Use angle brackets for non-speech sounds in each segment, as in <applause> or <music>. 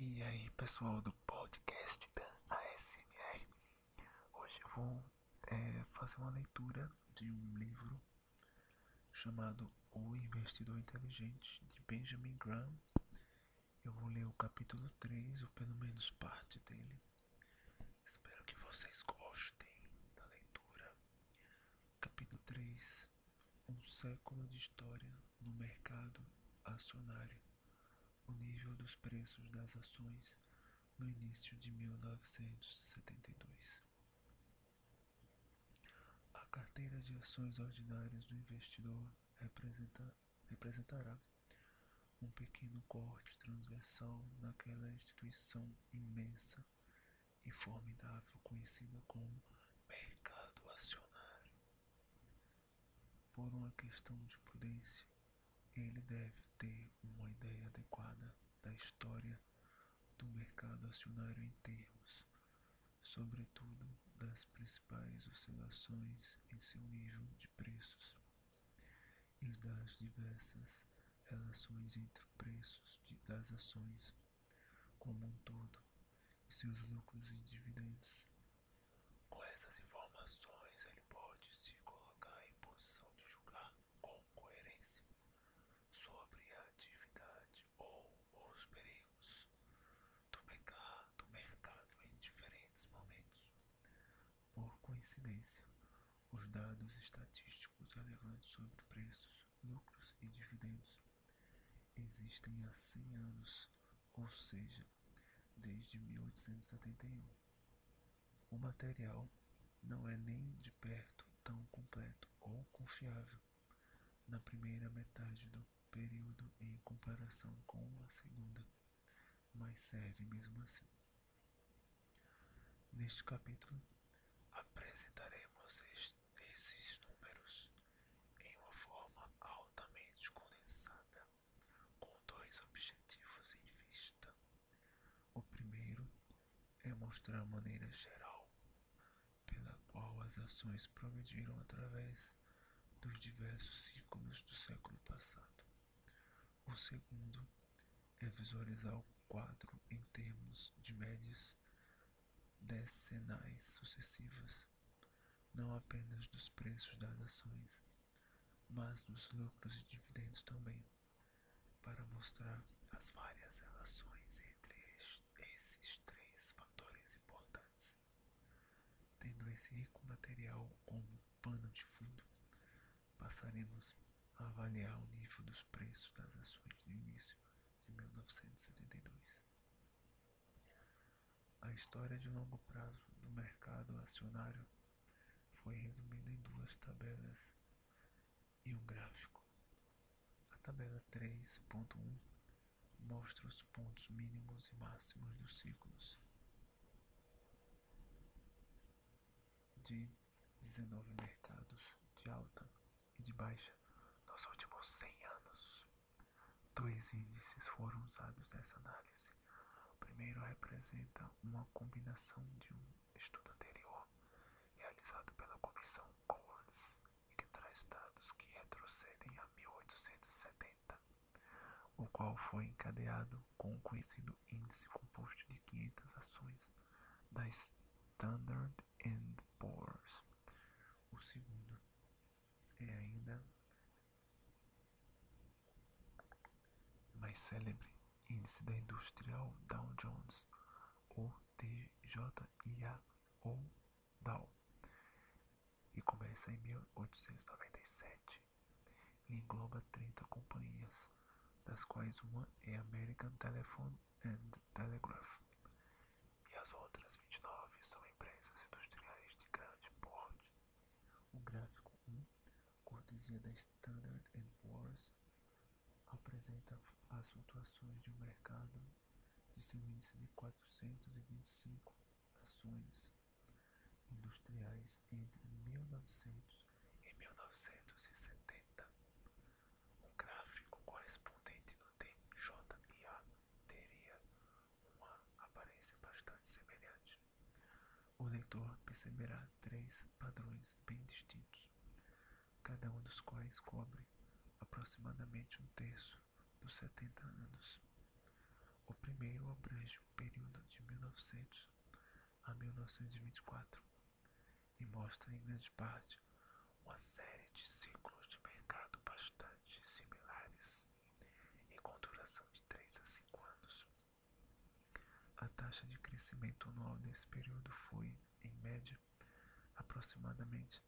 E aí, pessoal do podcast da ASMR. Hoje eu vou é, fazer uma leitura de um livro chamado O Investidor Inteligente de Benjamin Graham. Eu vou ler o capítulo 3, ou pelo menos parte dele. Espero que vocês gostem da leitura. Capítulo 3 Um século de história no mercado acionário o nível dos preços das ações no início de 1972. A carteira de ações ordinárias do investidor representa, representará um pequeno corte transversal naquela instituição imensa e formidável conhecida como mercado acionário. Por uma questão de prudência, ele deve ter uma ideia adequada da história do mercado acionário em termos, sobretudo das principais oscilações em seu nível de preços e das diversas relações entre preços das ações como um todo e seus lucros e dividendos. Com essas informações, ele pode se colocar em posição de julgar com coerência sobre a atividade ou os perigos do mercado, do mercado em diferentes momentos. Por coincidência, os dados estatísticos relevantes sobre preços, lucros e dividendos existem há 100 anos, ou seja, desde 1871. O material não é nem de perto tão completo ou confiável na primeira metade do período em comparação com a segunda, mas serve mesmo assim. Neste capítulo, apresentaremos esses números em uma forma altamente condensada, com dois objetivos em vista. O primeiro mostrar a maneira geral pela qual as ações progrediram através dos diversos ciclos do século passado. O segundo é visualizar o quadro em termos de médias decenais sucessivas, não apenas dos preços das ações, mas dos lucros e dividendos também, para mostrar as várias relações entre esses três fatores importantes. Tendo esse rico material como pano de fundo, passaremos a avaliar o nível dos preços das ações no início de 1972. A história de longo prazo do mercado acionário foi resumida em duas tabelas e um gráfico. A tabela 3.1 mostra os pontos mínimos e máximos dos ciclos de 19 mercados de alta e de baixa nos últimos 100 anos. Dois índices foram usados nessa análise. O primeiro representa uma combinação de um estudo anterior realizado pela Comissão Coles e que traz dados que retrocedem a 1870, o qual foi encadeado com o conhecido índice composto de 500 ações da Standard Poor's. O segundo é ainda mais célebre índice da industrial Dow Jones, ou DJIA, ou Dow, e começa em 1897 e engloba 30 companhias, das quais uma é American Telephone and Telegraph, e as outras 29 são empresas industriais de grande porte. O gráfico 1, cortesia da Standard Poor's, apresenta as flutuações de um mercado de seu índice de 425 ações industriais entre 1900 e 1970. Um gráfico correspondente no DJIA teria uma aparência bastante semelhante. O leitor perceberá três padrões bem distintos, cada um dos quais cobre aproximadamente um terço dos 70 anos. O primeiro abrange o período de 1900 a 1924 e mostra em grande parte uma série de ciclos de mercado bastante similares e com duração de 3 a 5 anos. A taxa de crescimento anual nesse período foi, em média, aproximadamente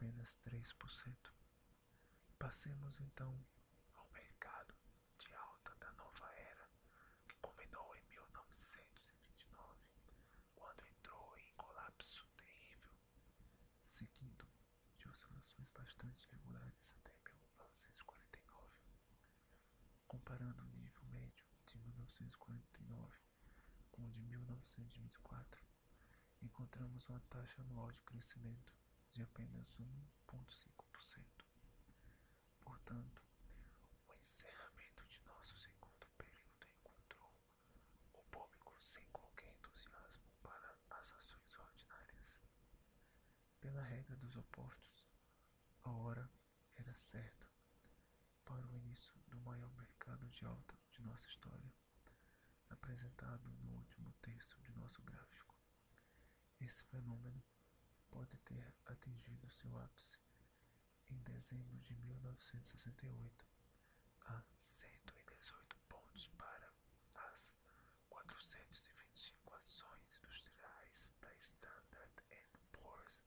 apenas 3%. Passemos então ao mercado de alta da nova era, que culminou em 1929, quando entrou em colapso terrível, seguindo de oscilações bastante regulares até 1949. Comparando o nível médio de 1949 com o de 1924, encontramos uma taxa anual de crescimento de apenas 1,5%. Portanto, o encerramento de nosso segundo período encontrou o público sem qualquer entusiasmo para as ações ordinárias. Pela regra dos opostos, a hora era certa para o início do maior mercado de alta de nossa história, apresentado no último texto de nosso gráfico. Esse fenômeno pode ter atingido seu ápice em dezembro de 1968 a 118 pontos para as 425 ações industriais da Standard Poor's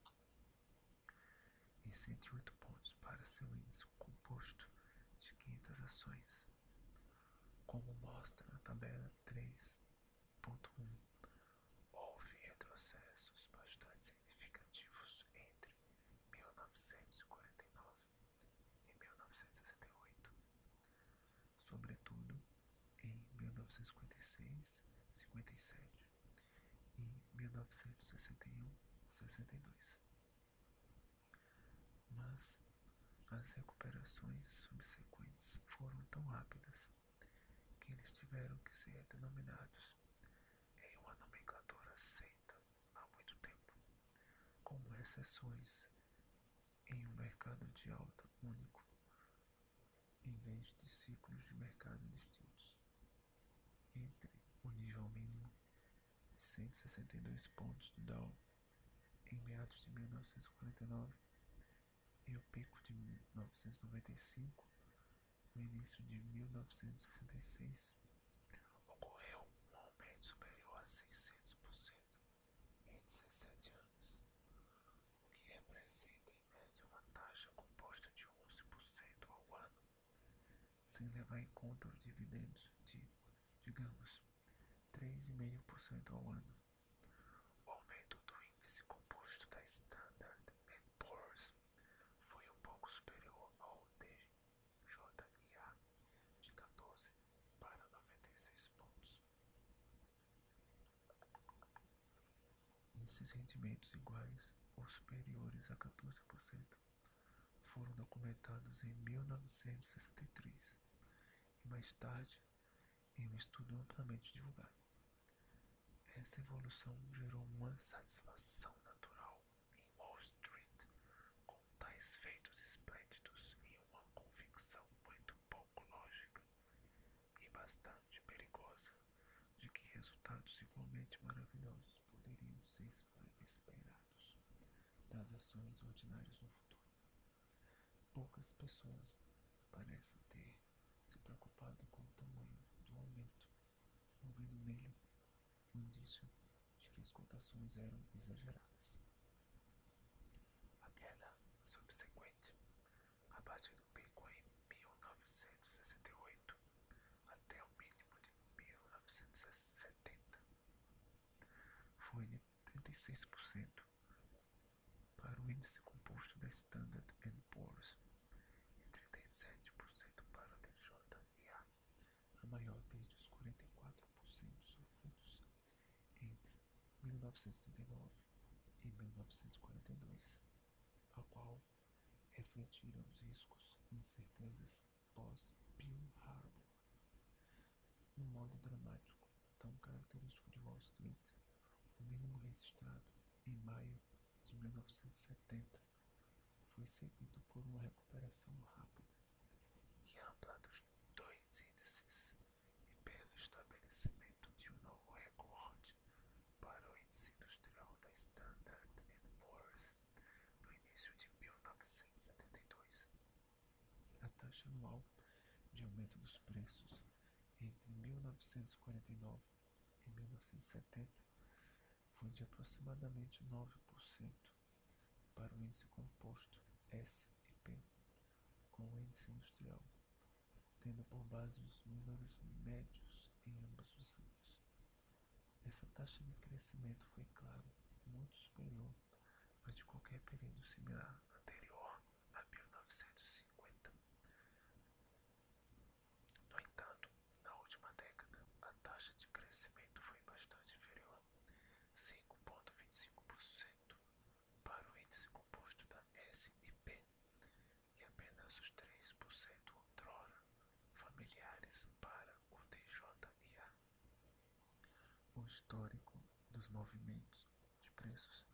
e 108 pontos para seu índice composto de 500 ações, como mostra na tabela 3.1. Houve retrocessos bastante significativos entre 1949 e 1968, sobretudo em 1956, 57 e 1961, 62. Mas as recuperações subsequentes foram tão rápidas que eles tiveram que ser denominados em uma nomenclatura aceita há muito tempo, como recessões em um mercado de alta único, em vez de ciclos de mercado distintos. Entre o nível mínimo de 162 pontos do Dow em meados de 1949 e o pico de 1995, no início de 1966, ocorreu um aumento superior a 600% em 17 anos, o que representa em média uma taxa composta de 11% ao ano, sem levar em conta os dividendos de, digamos, 3,5% ao ano. O aumento do índice composto da Standard Poor's foi um pouco superior ao DJIA de 14 para 96 pontos. Esses rendimentos iguais ou superiores a 14% foram documentados em 1963 e mais tarde em um estudo amplamente divulgado. Essa evolução gerou uma satisfação natural em Wall Street com tais feitos esplêndidos e uma convicção muito pouco lógica e bastante perigosa de que resultados igualmente maravilhosos poderiam ser esperados das ações ordinárias no futuro. Poucas pessoas parecem ter se preocupado com o tamanho do aumento, não vendo nele o indício de que as cotações eram exageradas. A queda subsequente, a partir do pico em 1968 até o mínimo de 1970, foi de 36% para o índice composto da Standard Poor's e 37% para o DJIA, a maior desde os 44% sofridos entre 1939 e 1942, a qual refletiram os riscos e incertezas pós-Pearl Harbor. No modo dramático, tão característico de Wall Street, o mínimo registrado em maio de 1970 foi seguido por uma recuperação rápida e ampla dos dois índices e pelo estabelecimento anual de aumento dos preços entre 1949 e 1970 foi de aproximadamente 9% para o índice composto S&P, com o índice industrial, tendo por base os números médios em ambos os anos. Essa taxa de crescimento foi, claro, muito superior à de qualquer período similar anterior a 1950. No entanto, na última década, a taxa de crescimento foi bastante inferior, 5,25% para o índice composto da S&P e apenas os 3% outrora familiares para o DJIA. O histórico dos movimentos de preços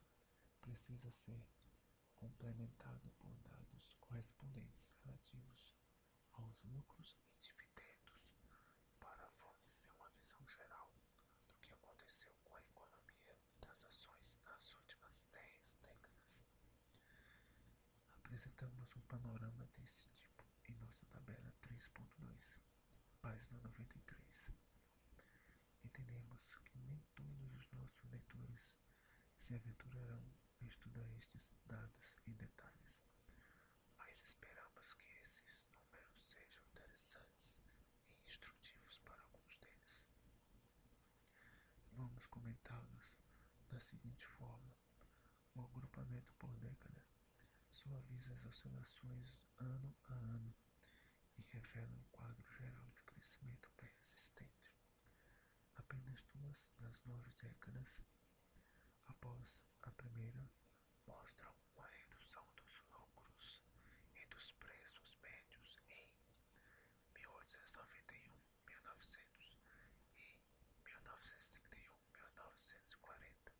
precisa ser complementado por dados correspondentes relativos aos lucros e dividendos para fornecer uma visão geral do que aconteceu com a economia das ações nas últimas 10 décadas. Apresentamos um panorama desse tipo em nossa tabela 3.2, página 93. Entendemos que nem todos os nossos leitores se aventurarão a estudar estes dados em detalhes, mas esperamos que esses números sejam interessantes e instrutivos para alguns deles. Vamos comentá-los da seguinte forma: o agrupamento por década suaviza as oscilações ano a ano e revela um quadro geral de crescimento persistente. Apenas duas das nove décadas após a primeira mostram uma redução dos lucros e dos preços médios em 1891, 1900 e 1931, 1940.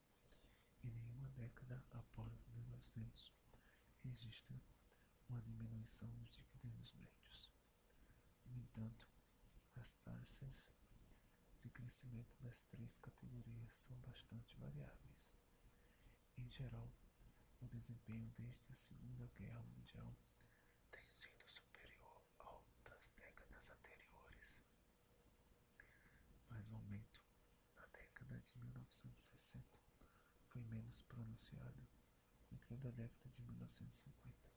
E nenhuma década após 1900 registra uma diminuição dos dividendos médios. No entanto, as taxas de crescimento das três categorias são bastante variáveis. Em geral, o desempenho desde a Segunda Guerra Mundial tem sido superior ao das décadas anteriores, mas o aumento na década de 1960 foi menos pronunciado do que o da década de 1950.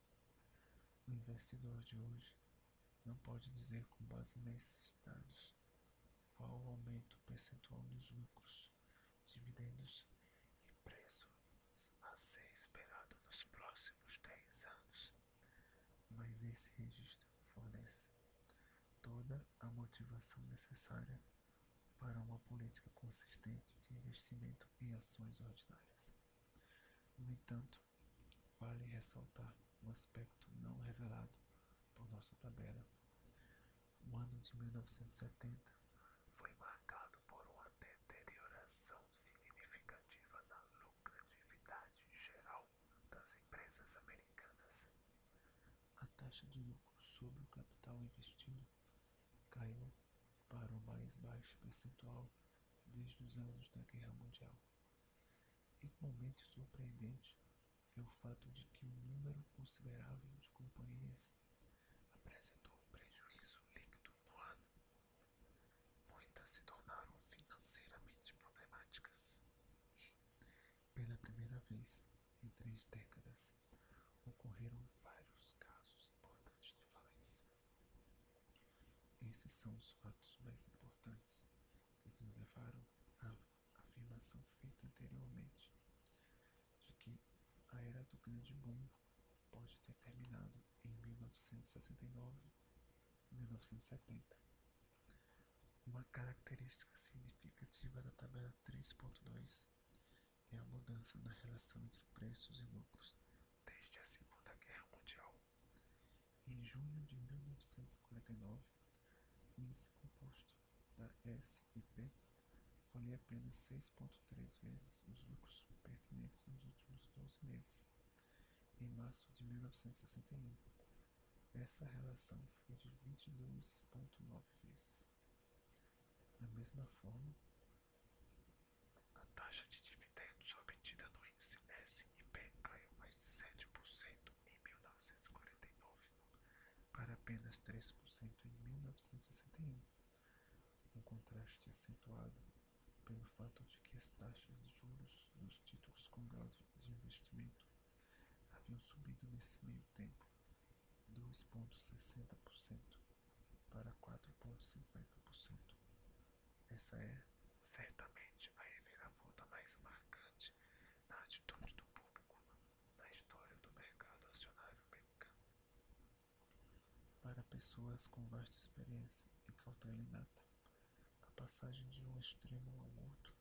O investidor de hoje não pode dizer com base nesses dados qual o aumento percentual dos lucros, dividendos e preços a ser esperado nos próximos 10 anos. Mas esse registro fornece toda a motivação necessária para uma política consistente de investimento em ações ordinárias. No entanto, vale ressaltar um aspecto não revelado por nossa tabela. O ano de 1970 foi marcado por uma deterioração significativa na lucratividade geral das empresas americanas. A taxa de lucro sobre o capital investido caiu para o mais baixo percentual desde os anos da Guerra Mundial. Igualmente surpreendente é o fato de que um número considerável de companhias apresentou prejuízo líquido no ano. Muitas se tornaram financeiramente problemáticas e, pela primeira vez em três décadas, ocorreram vários casos importantes de falência. Esses são os fatos mais importantes que nos levaram à afirmação feita anteriormente de que a era do grande boom pode ter terminado em 1969 e 1970. Uma característica significativa da tabela 3.2 é a mudança na relação entre preços e lucros desde a Segunda Guerra Mundial. Em junho de 1949, o índice composto da S&P valia apenas 6,3 vezes os lucros pertinentes nos últimos 12 meses. Em março de 1961, essa relação foi de 22,9 vezes. Da mesma forma, a taxa de dividendos obtida no índice S&P caiu mais de 7% em 1949 para apenas 3% em 1961, um contraste acentuado pelo fato de que as taxas de juros dos títulos com grau de investimento haviam subido nesse meio tempo 2,60% para 4,50%. Essa é certamente a reviravolta mais marcante na atitude do público na história do mercado acionário americano. Para pessoas com vasta experiência e cautela inata, a passagem de um extremo ao outro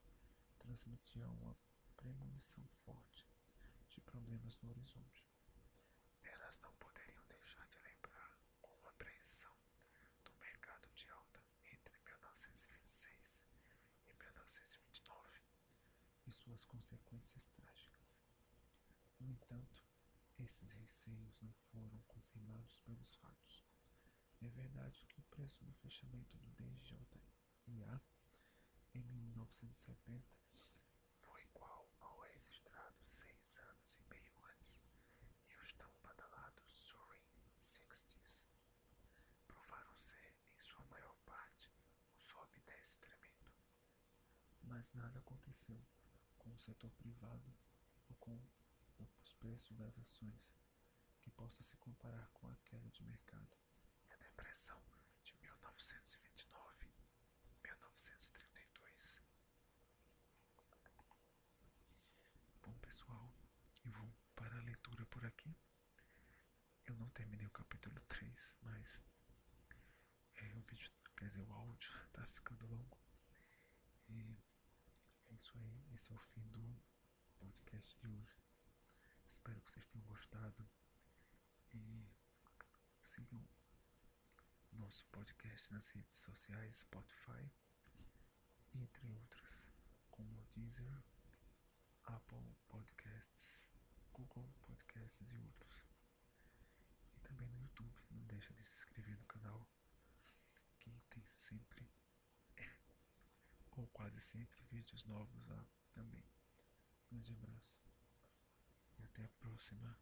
transmitia uma premonição forte de problemas no horizonte. Elas não poderiam deixar de lembrar com apreensão do mercado de alta entre 1926 e 1929 e suas consequências trágicas. No entanto, esses receios não foram confirmados. É verdade que o preço do fechamento do DJIA em 1970 foi igual ao registrado seis anos e meio antes, e os tão badalados Soaring Sixties provaram ser, em sua maior parte, um sobe e desce tremendo. Mas nada aconteceu com o setor privado ou com os preços das ações que possa se comparar com a queda de mercado depressão de 1929 1932. Bom, pessoal, eu vou parar a leitura por aqui. Eu não terminei o capítulo 3, mas é, o vídeo, quer dizer, o áudio tá ficando longo. E é isso aí, esse é o fim do podcast de hoje. Espero que vocês tenham gostado e sigam nosso podcast nas redes sociais, Spotify, entre outras, como Deezer, Apple Podcasts, Google Podcasts e outros. E também no YouTube, não deixa de se inscrever no canal, que tem sempre, <laughs> ou quase sempre, vídeos novos lá também. Um grande abraço e até a próxima.